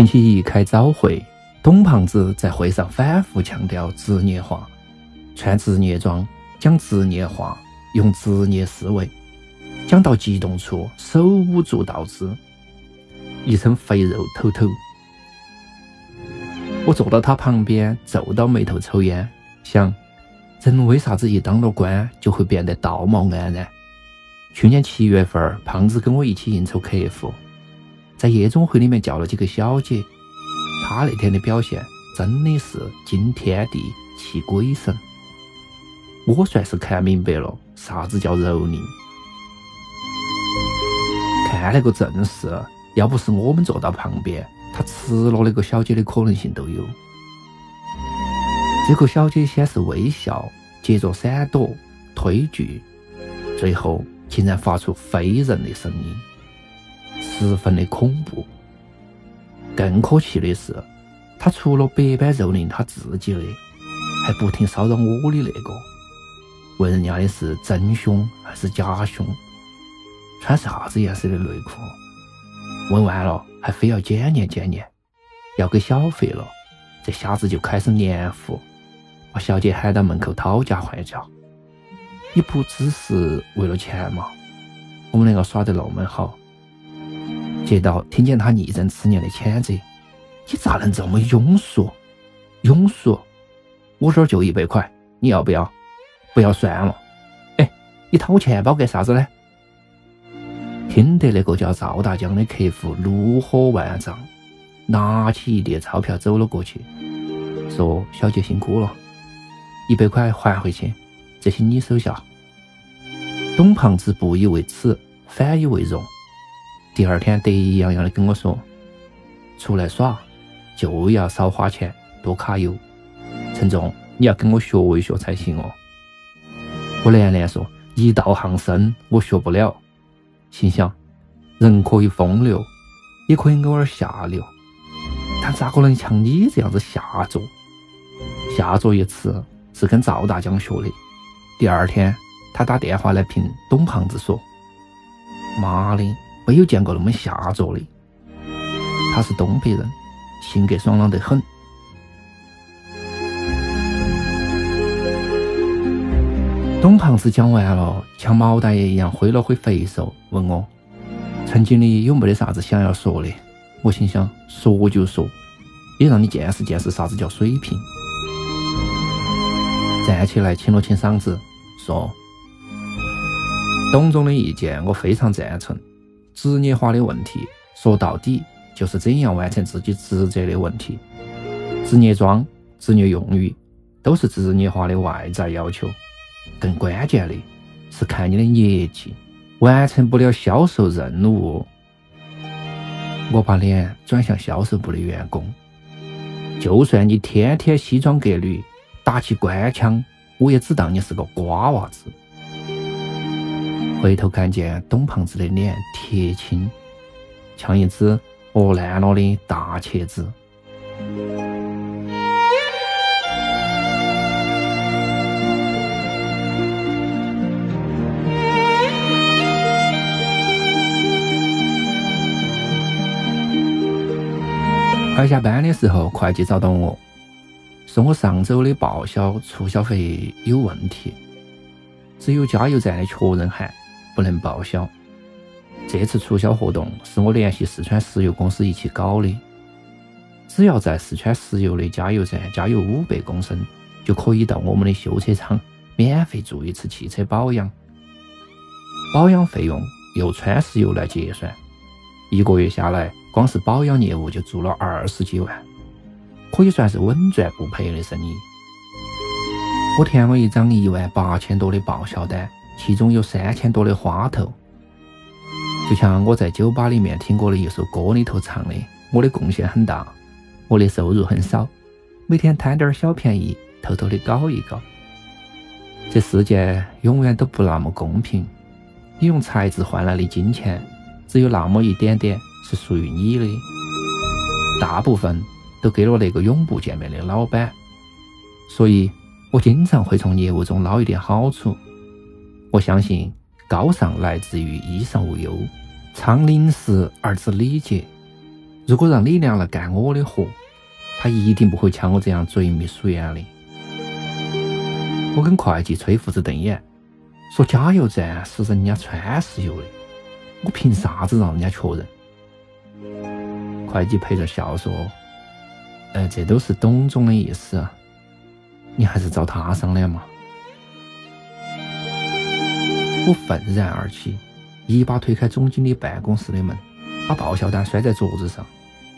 星期一开早会，董胖子在会上反复强调职业化，穿职业装，讲职业化，用职业思维，讲到激动处手舞足蹈之，一身肥肉抖抖。我坐到他旁边，皱到眉头抽烟，想：人为啥子一当了官就会变得道貌岸然？去年七月份，胖子跟我一起应酬客户。在夜总会里面叫了几个小姐，他那天的表现真的是惊天地泣鬼神。我算是看明白了啥子叫蹂躏。看那个阵势，要不是我们坐到旁边，他吃了那个小姐的可能性都有。这个小姐先是微笑，接着闪躲、推拒，最后竟然发出非人的声音。十分的恐怖。更可气的是，他除了百般蹂躏他自己的，还不停骚扰我的那个。问人家的是真凶还是假凶？穿啥子颜色的内裤？问完了还非要检验检验，要给小费了，这瞎子就开始黏糊，把小姐喊到门口讨价还价。你不只是为了钱嘛？我们两个耍得那么好。接到听见他义正辞严的谴责，你咋能这么庸俗？庸俗！我这儿就一百块，你要不要？不要算了。哎，你掏我钱包干啥子呢？听得那个叫赵大江的客户怒火万丈，拿起一叠钞票走了过去，说：“小姐辛苦了，一百块还回去，这些你收下。”董胖子不以为耻，反以为荣。第二天得意洋洋的跟我说：“出来耍就要少花钱，多揩油。陈总，你要跟我学一学才行哦。”我连连说：“一道行深，我学不了。”心想：人可以风流，也可以偶尔下流，但咋可能像你这样子下作？下作一词是跟赵大江学的。第二天，他打电话来评董胖子说：“妈的！”没有见过那么下作的。他是东北人，性格爽朗得很。董胖子讲完了，像毛大爷一样挥了挥肥手，问我：“陈经理有没得啥子想要说的？”我心想：说就说，也让你见识见识啥子叫水平。站起来，清了清嗓子，说：“董总的意见，我非常赞成。”职业化的问题，说到底就是怎样完成自己职责的问题。职业装、职业用语都是职业化的外在要求，更关键的是看你的业绩。完成不了销售任务，我把脸转向销售部的员工。就算你天天西装革履，打起官腔，我也只当你是个瓜娃子。回头看见董胖子的脸铁青，像一只饿烂了的大茄子。快下班的时候，会计找到我，说我上周的报销促销费有问题，只有加油站的确认函不能报销。这次促销活动是我联系四川石油公司一起搞的，只要在四川石油的加油站加油五百公升，就可以到我们的修车厂免费做一次汽车保养，保养费用由川石油来结算。一个月下来。光是保养业务就做了二十几万，可以算是稳赚不赔的生意。我填了一张一万八千多的报销单，其中有三千多的花头。就像我在酒吧里面听过的一首歌里头唱的：“我的贡献很大，我的收入很少，每天贪点小便宜，偷偷的搞一搞。”这世界永远都不那么公平，你用才智换来的金钱，只有那么一点点。是属于你的，大部分都给了那个永不见面的老板，所以我经常会从业务中捞一点好处。我相信高尚来自于衣裳无忧，昌临时而知礼节。如果让李亮来干我的活，他一定不会像我这样嘴蜜鼠眼的。我跟会计吹胡子瞪眼，说加油站是人家川石油的，我凭啥子让人家确认？会计陪着笑说：“呃，这都是董总的意思，你还是找他商量嘛。”我愤然而起，一把推开总经理办公室的门，把报销单摔在桌子上，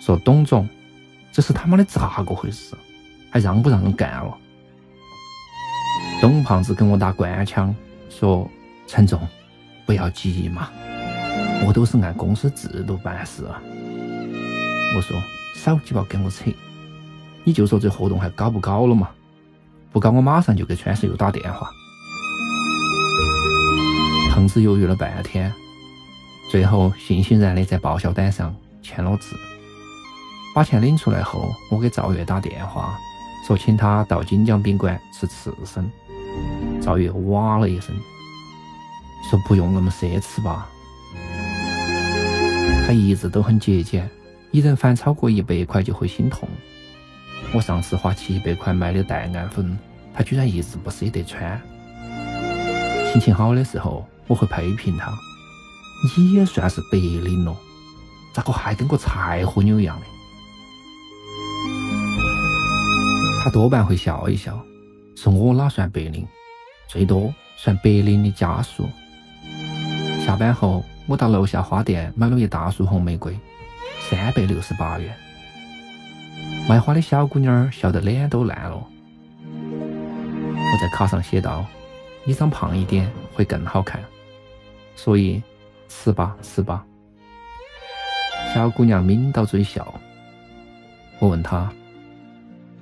说：“董总，这是他妈的咋个回事？还让不让人干了？”董胖子跟我打官腔说：“陈总，不要急嘛，我都是按公司制度办事。”我说少鸡巴跟我扯，你就说这活动还搞不搞了嘛？不搞我马上就给川石油打电话。胖子犹豫了半天，最后悻悻然的在报销单上签了字。把钱领出来后，我给赵月打电话，说请他到锦江宾馆吃刺身。赵月哇了一声，说不用那么奢侈吧。他一直都很节俭。一人饭超过一百块就会心痛。我上次花七百块买的黛安粉，他居然一直不舍得穿。心情好的时候，我会批评他：“你也算是白领了，咋个还跟个柴火妞一样的？”他多半会笑一笑，说我哪算白领，最多算白领的家属。下班后，我到楼下花店买了一大束红玫瑰。三百六十八元，卖花的小姑娘笑得脸都烂了。我在卡上写道：“你长胖一点会更好看，所以吃吧吃吧。”小姑娘抿到嘴笑。我问她：“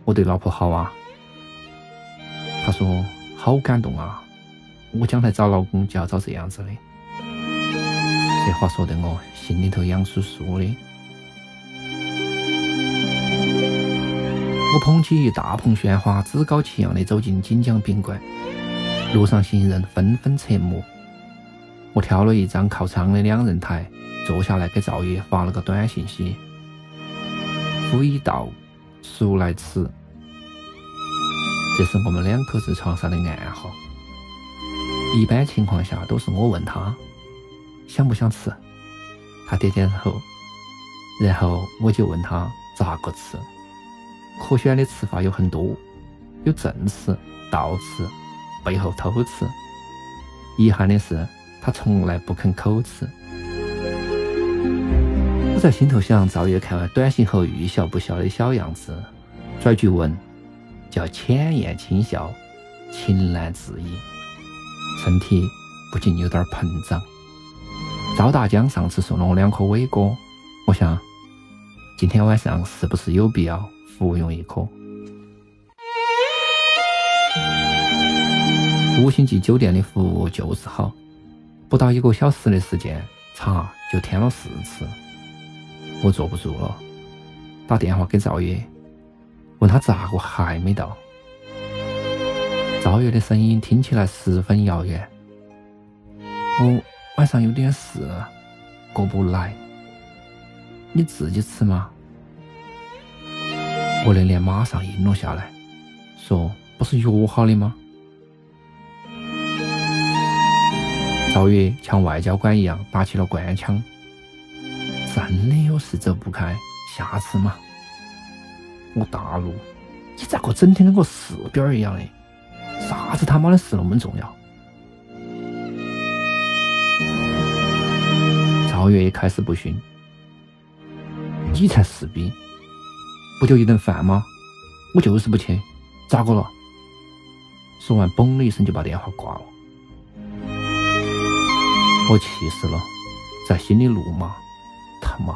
我对老婆好啊？”她说：“好感动啊！我将来找老公就要找这样子的。”这话说得我心里头痒酥酥的。我捧起一大捧鲜花，趾高气扬地走进锦江宾馆。路上行人纷纷侧目。我挑了一张靠窗的两人台，坐下来给赵爷发了个短信息：“夫已到，速来吃。”这是我们两口子床上的暗号。一般情况下都是我问他想不想吃，他点点头，然后我就问他咋个吃。可选的吃法有很多，有正吃、倒吃、背后偷吃。遗憾的是，他从来不肯口吃。我在心头想，赵月看完短信后欲笑不笑的小样子，拽句问，叫浅言轻笑，情难自抑，身体不禁有点膨胀。赵大江上次送了我两颗伟哥，我想，今天晚上是不是有必要？服用一颗。五星级酒店的服务就是好，不到一个小时的时间，茶就添了四次。我坐不住了，打电话给赵月，问他咋个还没到。赵月的声音听起来十分遥远。我晚上有点事，过不来。你自己吃吗？我的脸马上阴了下来，说：“不是约好的吗？”赵月像外交官一样打起了官腔：“真的有事走不开，下次嘛。”我大怒：“你咋个整天跟个士兵一样的？啥子他妈的事那么重要？”赵月也开始不逊：“你才是逼，不就一顿饭吗？我就是不去，咋个了？”说完，嘣的一声就把电话挂了。我气死了，在心里怒骂：“他妈！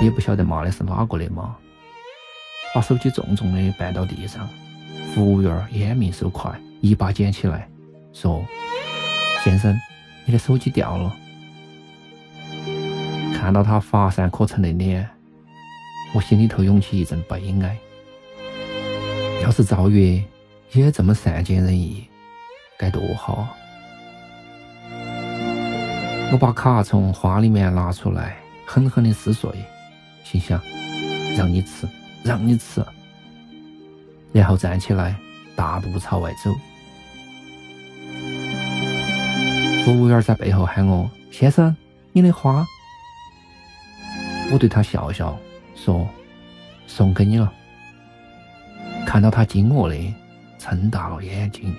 也不晓得骂的是哪个的妈！”把手机重重的绊到地上，服务员眼明手快，一把捡起来，说：“先生，你的手机掉了。”看到他乏善可陈的脸，我心里头涌起一阵悲哀。要是赵月也这么善解人意，该多好啊！我把卡从花里面拿出来，狠狠的撕碎，心想：让你吃，让你吃。然后站起来，大步朝外走。服务员在背后喊我：“先生，你的花。”我对他笑笑，说：“送给你了。”看到他惊愕的，睁大了眼睛。